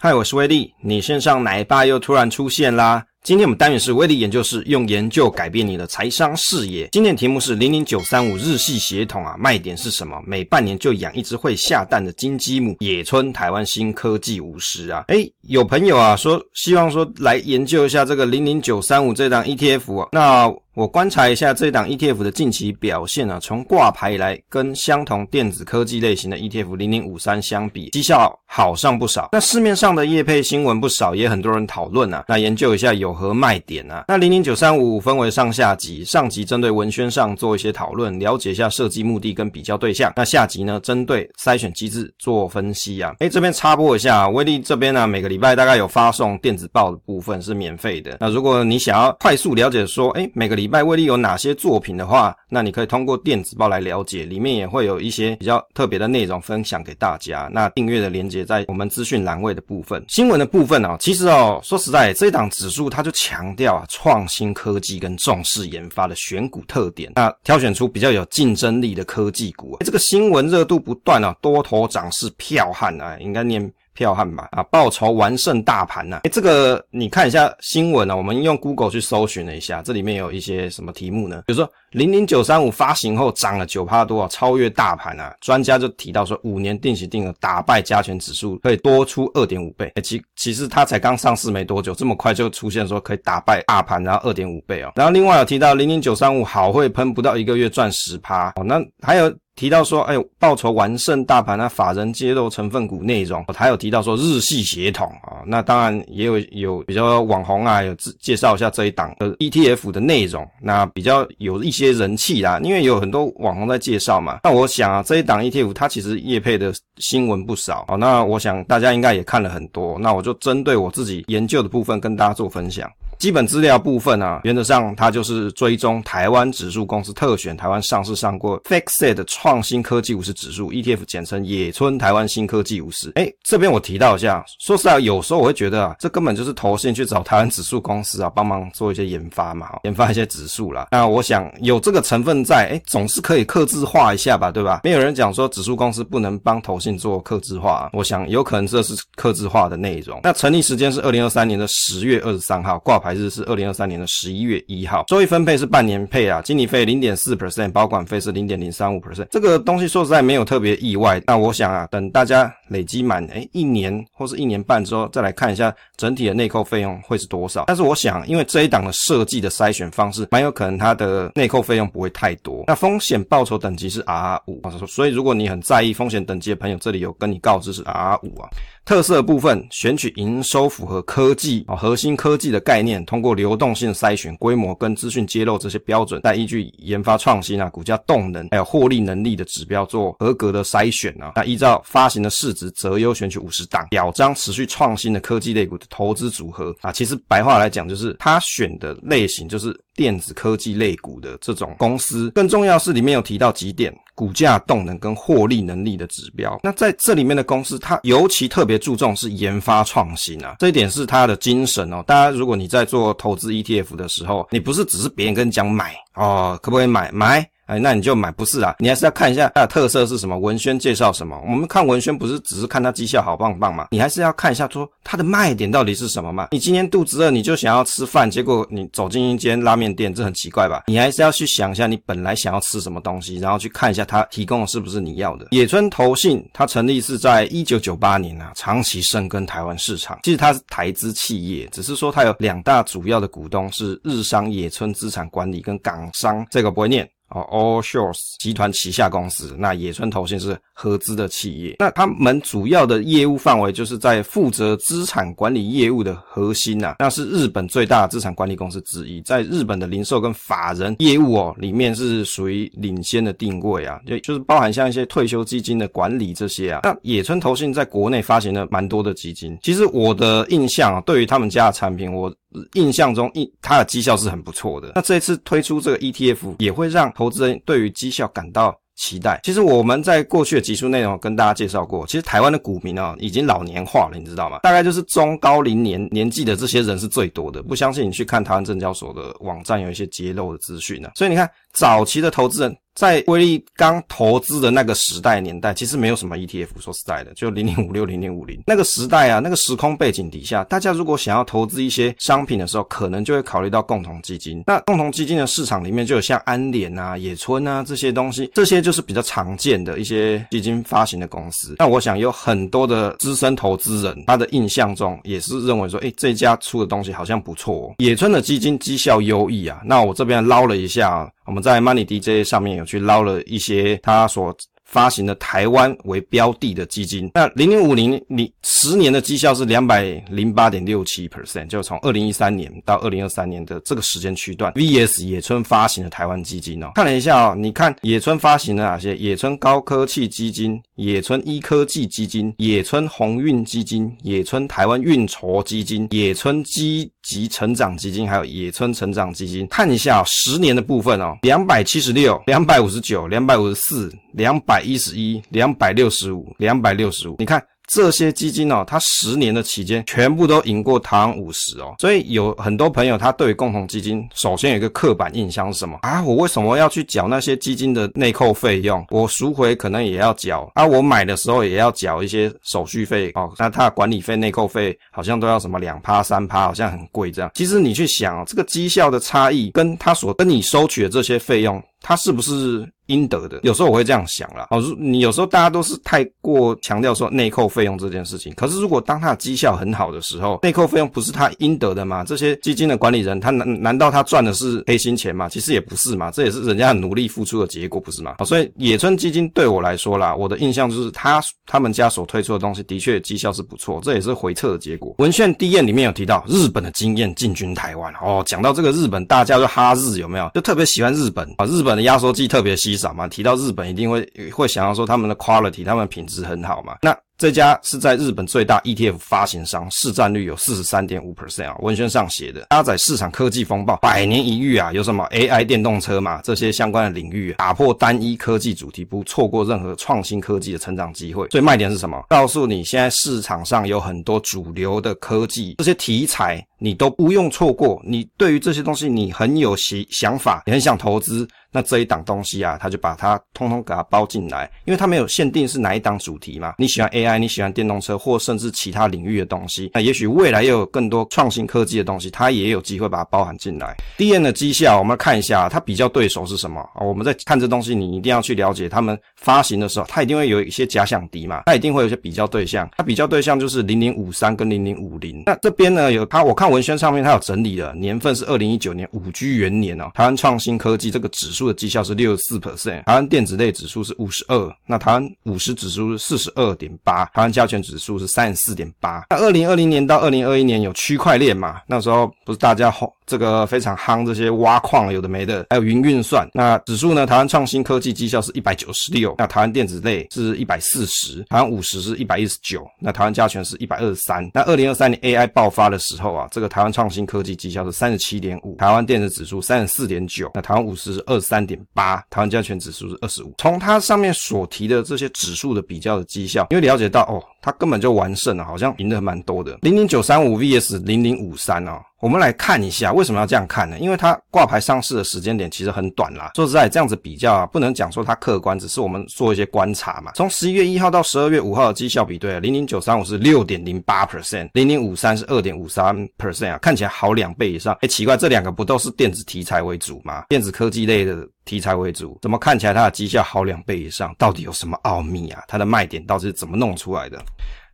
嗨，我是威力，你身上奶爸又突然出现啦！今天我们单元是威力研究室，用研究改变你的财商视野。今天的题目是零零九三五日系血统啊，卖点是什么？每半年就养一只会下蛋的金鸡母，野村台湾新科技五十啊！诶，有朋友啊说希望说来研究一下这个零零九三五这档 ETF 啊，那。我观察一下这档 ETF 的近期表现啊，从挂牌以来，跟相同电子科技类型的 ETF 零零五三相比，绩效好上不少。那市面上的业配新闻不少，也很多人讨论啊。那研究一下有有何卖点啊？那零零九三五分为上下集，上集针对文宣上做一些讨论，了解一下设计目的跟比较对象。那下集呢，针对筛选机制做分析啊。诶，这边插播一下，威力这边呢，每个礼拜大概有发送电子报的部分是免费的。那如果你想要快速了解说，诶，每个礼拜威力有哪些作品的话，那你可以通过电子报来了解，里面也会有一些比较特别的内容分享给大家。那订阅的链接在我们资讯栏位的部分。新闻的部分啊，其实哦，说实在，这一档指数它就强调啊，创新科技跟重视研发的选股特点，那挑选出比较有竞争力的科技股。这个新闻热度不断啊，多头涨势剽悍啊，应该念。票悍吧啊！报酬完胜大盘呐、啊！诶、欸、这个你看一下新闻啊，我们用 Google 去搜寻了一下，这里面有一些什么题目呢？比如说零零九三五发行后涨了九趴多啊，超越大盘啊！专家就提到说，五年定期定额打败加权指数，可以多出二点五倍。诶其其实它才刚上市没多久，这么快就出现说可以打败大盘，然后二点五倍哦。然后另外有提到零零九三五好会喷，不到一个月赚十趴哦。那还有。提到说，哎呦，报酬完胜大盘啊，法人揭露成分股内容，还有提到说日系血统啊，那当然也有有比较网红啊，有介绍一下这一档的 ETF 的内容，那比较有一些人气啦，因为有很多网红在介绍嘛。那我想啊，这一档 ETF 它其实业配的新闻不少啊，那我想大家应该也看了很多，那我就针对我自己研究的部分跟大家做分享。基本资料部分啊，原则上它就是追踪台湾指数公司特选台湾上市上过 FIXED 的创新科技五十指数 ETF，简称野村台湾新科技五十。诶，这边我提到一下，说实在，有时候我会觉得啊，这根本就是投信去找台湾指数公司啊，帮忙做一些研发嘛，研发一些指数啦。那我想有这个成分在，诶，总是可以客制化一下吧，对吧？没有人讲说指数公司不能帮投信做客制化，我想有可能这是客制化的内容。那成立时间是二零二三年的十月二十三号，挂牌。还是是二零二三年的十一月一号，收益分配是半年配啊，经理费零点四 percent，保管费是零点零三五 percent，这个东西说实在没有特别意外。那我想啊，等大家累积满诶一年或是一年半之后，再来看一下整体的内扣费用会是多少。但是我想，因为这一档的设计的筛选方式，蛮有可能它的内扣费用不会太多。那风险报酬等级是 R 五，所以如果你很在意风险等级的朋友，这里有跟你告知是 R 五啊。特色部分，选取营收符合科技啊核心科技的概念，通过流动性筛选、规模跟资讯揭露这些标准，再依据研发创新啊、股价动能还有获利能力的指标做合格的筛选啊。那依照发行的市值择优选取五十档，表彰持续创新的科技类股的投资组合啊。其实白话来讲，就是他选的类型就是电子科技类股的这种公司。更重要是里面有提到几点。股价动能跟获利能力的指标，那在这里面的公司，它尤其特别注重是研发创新啊，这一点是它的精神哦。大家如果你在做投资 ETF 的时候，你不是只是别人跟你讲买哦，可不可以买买？哎，那你就买，不是啊，你还是要看一下它的特色是什么，文宣介绍什么。我们看文宣不是只是看它绩效好棒棒嘛，你还是要看一下说它的卖点到底是什么嘛。你今天肚子饿，你就想要吃饭，结果你走进一间拉面店，这很奇怪吧？你还是要去想一下你本来想要吃什么东西，然后去看一下它提供的是不是你要的。野村投信它成立是在一九九八年啊，长期深耕台湾市场。其实它是台资企业，只是说它有两大主要的股东是日商野村资产管理跟港商，这个不会念。哦，All Shores 集团旗下公司，那野村投信是合资的企业。那他们主要的业务范围就是在负责资产管理业务的核心呐，那是日本最大的资产管理公司之一，在日本的零售跟法人业务哦里面是属于领先的定位啊，就就是包含像一些退休基金的管理这些啊。那野村投信在国内发行了蛮多的基金，其实我的印象啊，对于他们家的产品，我。印象中，一它的绩效是很不错的。那这一次推出这个 ETF，也会让投资人对于绩效感到期待。其实我们在过去的集数内容跟大家介绍过，其实台湾的股民啊，已经老年化了，你知道吗？大概就是中高龄年年纪的这些人是最多的。不相信你去看台湾证交所的网站，有一些揭露的资讯呢。所以你看，早期的投资人。在威力刚投资的那个时代年代，其实没有什么 ETF。说实在的，就零零五六、零零五零那个时代啊，那个时空背景底下，大家如果想要投资一些商品的时候，可能就会考虑到共同基金。那共同基金的市场里面，就有像安联啊、野村啊这些东西，这些就是比较常见的一些基金发行的公司。那我想有很多的资深投资人，他的印象中也是认为说，诶，这家出的东西好像不错哦。野村的基金绩效优异啊。那我这边捞了一下啊。我们在 Money DJ 上面有去捞了一些他所发行的台湾为标的的基金，那零零五零你十年的绩效是两百零八点六七 percent，就从二零一三年到二零二三年的这个时间区段，VS 野村发行的台湾基金哦，看了一下哦，你看野村发行的哪些？野村高科技基金、野村一科技基金、野村鸿运基金、野村台湾运筹基金、野村积极成长基金，还有野村成长基金，看一下哦，十年的部分哦，两百七十六、两百五十九、两百五十四、两百。一十一，两百六十五，两百六十五，你看。这些基金哦，它十年的期间全部都赢过台湾五十哦，所以有很多朋友他对共同基金首先有一个刻板印象是什么啊？我为什么要去缴那些基金的内扣费用？我赎回可能也要缴啊，我买的时候也要缴一些手续费哦。那它的管理费、内扣费好像都要什么两趴、三趴，好像很贵这样。其实你去想哦，这个绩效的差异跟它所跟你收取的这些费用，它是不是应得的？有时候我会这样想啦。哦，你有时候大家都是太过强调说内扣费。用这件事情，可是如果当他的绩效很好的时候，内扣费用不是他应得的吗？这些基金的管理人，他难难道他赚的是黑心钱吗？其实也不是嘛，这也是人家努力付出的结果，不是吗？所以野村基金对我来说啦，我的印象就是他他们家所推出的东西的确绩效是不错，这也是回测的结果。文献第一页里面有提到日本的经验进军台湾哦，讲到这个日本，大家就哈日有没有？就特别喜欢日本啊，日本本的压缩机特别稀少嘛，提到日本一定会会想要说他们的 quality，他们品质很好嘛，那。这家是在日本最大 ETF 发行商，市占率有四十三点五 percent 啊。文宣上写的，搭载市场科技风暴，百年一遇啊，有什么 AI 电动车嘛，这些相关的领域，打破单一科技主题，不错过任何创新科技的成长机会。所以卖点是什么？告诉你，现在市场上有很多主流的科技，这些题材你都不用错过。你对于这些东西，你很有想想法，你很想投资。那这一档东西啊，他就把它通通给它包进来，因为它没有限定是哪一档主题嘛。你喜欢 AI，你喜欢电动车，或甚至其他领域的东西，那也许未来又有更多创新科技的东西，它也有机会把它包含进来。DN 的绩效，我们来看一下，它比较对手是什么啊？我们在看这东西，你一定要去了解他们发行的时候，它一定会有一些假想敌嘛，它一定会有一些比较对象。它比较对象就是零零五三跟零零五零。那这边呢，有它，我看文宣上面它有整理了，年份是二零一九年五 G 元年哦，台湾创新科技这个指数数的绩效是六十四 percent，台湾电子类指数是五十二，那台湾五十指数是四十二点八，台湾加权指数是三十四点八。那二零二零年到二零二一年有区块链嘛？那时候不是大家吼。这个非常夯，这些挖矿有的没的，还有云运算。那指数呢？台湾创新科技绩效是一百九十六，那台湾电子类是一百四十，台湾五十是一百一十九，那台湾加权是一百二十三。那二零二三年 AI 爆发的时候啊，这个台湾创新科技绩效是三十七点五，台湾电子指数三十四点九，那台湾五十是二十三点八，台湾加权指数是二十五。从它上面所提的这些指数的比较的绩效，因为了解到哦，它根本就完胜了，好像赢得蛮多的。零零九三五 VS 零零五三哦。我们来看一下为什么要这样看呢？因为它挂牌上市的时间点其实很短啦。说实在，这样子比较啊，不能讲说它客观，只是我们做一些观察嘛。从十一月一号到十二月五号的绩效比对，零零九三五是六点零八 percent，零零五三是二点五三 percent 啊，看起来好两倍以上。哎，奇怪，这两个不都是电子题材为主吗？电子科技类的题材为主，怎么看起来它的绩效好两倍以上？到底有什么奥秘啊？它的卖点到底是怎么弄出来的？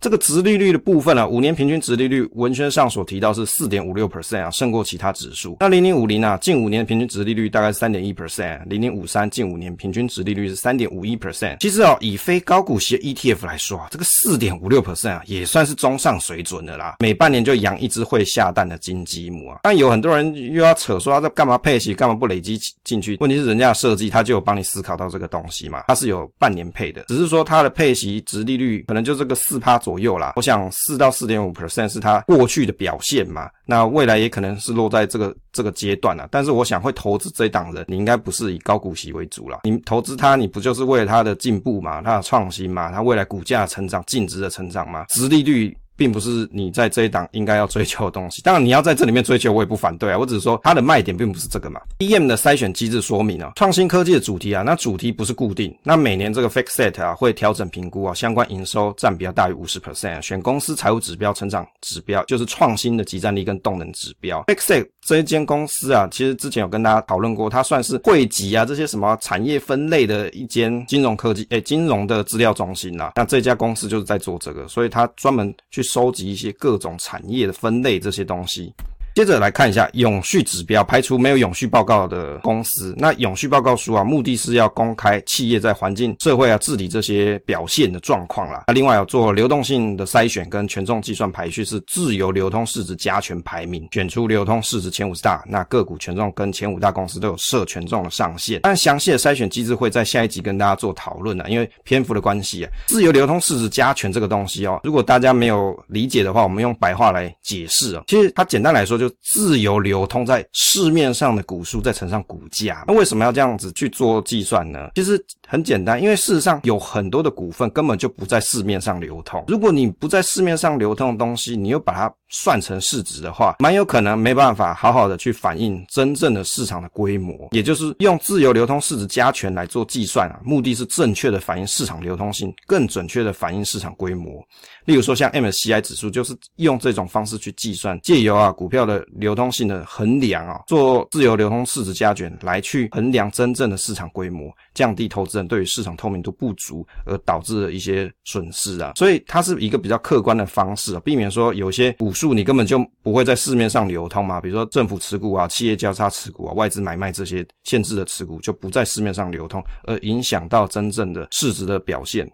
这个殖利率的部分、啊，五年平均殖利率文宣上所提到是四点五六 percent 啊，胜过其他指数。那零零五零啊，近五年平均殖利率大概是三点一 percent，零零五三近五年平均殖利率是三点五一 percent。其实哦，以非高股息 ETF 来说啊，这个四点五六 percent 啊，也算是中上水准的啦。每半年就养一只会下蛋的金鸡母啊。但有很多人又要扯说，他在干嘛配息，干嘛不累积进去？问题是人家的设计，他就有帮你思考到这个东西嘛，它是有半年配的，只是说它的配息殖利率可能就这个四趴左左右啦。我想。四到四点五 percent 是它过去的表现嘛？那未来也可能是落在这个这个阶段了。但是我想会投资这一档人，你应该不是以高股息为主了。你投资它，你不就是为了它的进步嘛？它的创新嘛？它未来股价成长、净值的成长嘛？殖利率。并不是你在这一档应该要追求的东西。当然，你要在这里面追求，我也不反对啊。我只是说它的卖点并不是这个嘛。EM 的筛选机制说明啊，创新科技的主题啊，那主题不是固定，那每年这个 FactSet 啊会调整评估啊，相关营收占比要大于五十 percent，选公司财务指标、成长指标，就是创新的即战力跟动能指标。FactSet 这一间公司啊，其实之前有跟大家讨论过，它算是汇集啊这些什么产业分类的一间金融科技诶、金融的资料中心啦。那这家公司就是在做这个，所以它专门去收集一些各种产业的分类这些东西。接着来看一下永续指标，排除没有永续报告的公司。那永续报告书啊，目的是要公开企业在环境、社会啊治理这些表现的状况啦。那另外要做流动性的筛选跟权重计算排序，是自由流通市值加权排名，选出流通市值前五十大，那个股权重跟前五大公司都有设权重的上限。但详细的筛选机制会在下一集跟大家做讨论啊，因为篇幅的关系啊。自由流通市值加权这个东西哦，如果大家没有理解的话，我们用白话来解释啊。其实它简单来说就。自由流通在市面上的股数再乘上股价，那为什么要这样子去做计算呢？其实很简单，因为事实上有很多的股份根本就不在市面上流通。如果你不在市面上流通的东西，你又把它算成市值的话，蛮有可能没办法好好的去反映真正的市场的规模。也就是用自由流通市值加权来做计算啊，目的是正确的反映市场流通性，更准确的反映市场规模。例如说像 MSCI 指数，就是用这种方式去计算，借由啊股票的流通性的衡量啊，做自由流通市值加权来去衡量真正的市场规模，降低投资人对于市场透明度不足而导致的一些损失啊。所以它是一个比较客观的方式啊，避免说有些股数你根本就不会在市面上流通嘛，比如说政府持股啊、企业交叉持股啊、外资买卖这些限制的持股就不在市面上流通，而影响到真正的市值的表现。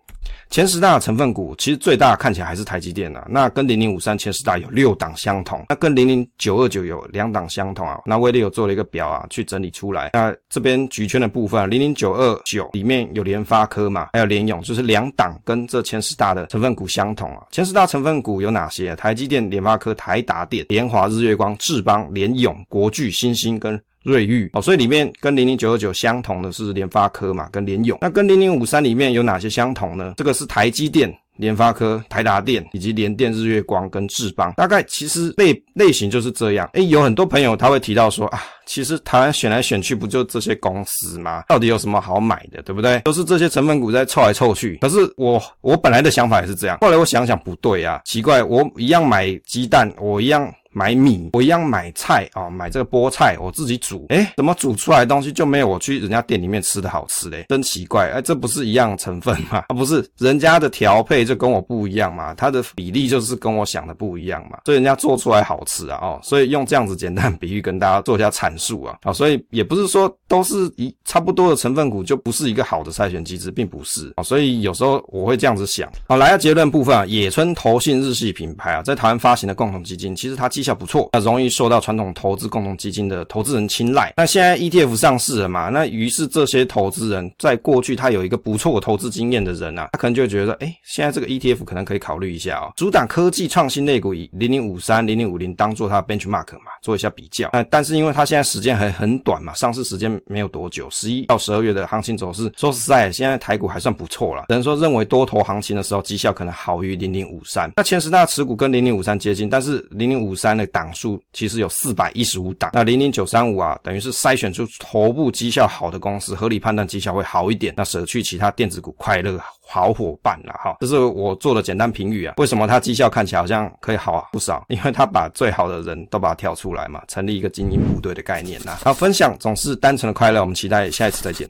前十大成分股其实最大看起来还是台积电啊，那跟零零五三前十大有六档相同，那跟零零九二九有两档相同啊。那威力有做了一个表啊，去整理出来。那这边橘圈的部分，零零九二九里面有联发科嘛，还有联咏，就是两档跟这前十大的成分股相同啊。前十大成分股有哪些？台积电、联发科、台达电、联华、日月光、智邦、联永、国巨、新星跟瑞昱哦，所以里面跟零零九二九相同的是联发科嘛，跟联咏。那跟零零五三里面有哪些相同呢？这个是台积电、联发科、台达电以及联电、日月光跟智邦。大概其实类类型就是这样。诶，有很多朋友他会提到说啊，其实台湾选来选去不就这些公司吗？到底有什么好买的，对不对？都是这些成分股在凑来凑去。可是我我本来的想法也是这样，后来我想想不对啊，奇怪，我一样买鸡蛋，我一样。买米，我一样买菜啊、哦，买这个菠菜，我自己煮，诶，怎么煮出来的东西就没有我去人家店里面吃的好吃嘞？真奇怪，哎，这不是一样成分吗？啊，不是，人家的调配就跟我不一样嘛，它的比例就是跟我想的不一样嘛，所以人家做出来好吃啊，哦，所以用这样子简单比喻跟大家做一下阐述啊，啊、所以也不是说都是一差不多的成分股就不是一个好的筛选机制，并不是啊、所以有时候我会这样子想。好，来到结论部分啊，野村投信日系品牌啊，在台湾发行的共同基金，其实它基效不错，那容易受到传统投资共同基金的投资人青睐。那现在 ETF 上市了嘛？那于是这些投资人在过去他有一个不错的投资经验的人啊，他可能就会觉得，哎，现在这个 ETF 可能可以考虑一下哦。主打科技创新类股，以零零五三、零零五零当做它的 benchmark 嘛，做一下比较。那但是因为它现在时间还很短嘛，上市时间没有多久，十一到十二月的行情走势，说实在，现在台股还算不错了。等于说认为多头行情的时候，绩效可能好于零零五三。那前十大持股跟零零五三接近，但是零零五三的档数。其实有四百一十五档，那零零九三五啊，等于是筛选出头部绩效好的公司，合理判断绩效会好一点，那舍去其他电子股快乐好伙伴了哈。这是我做的简单评语啊。为什么它绩效看起来好像可以好啊不少？因为它把最好的人都把它挑出来嘛，成立一个精英部队的概念呐。好，分享总是单纯的快乐，我们期待下一次再见。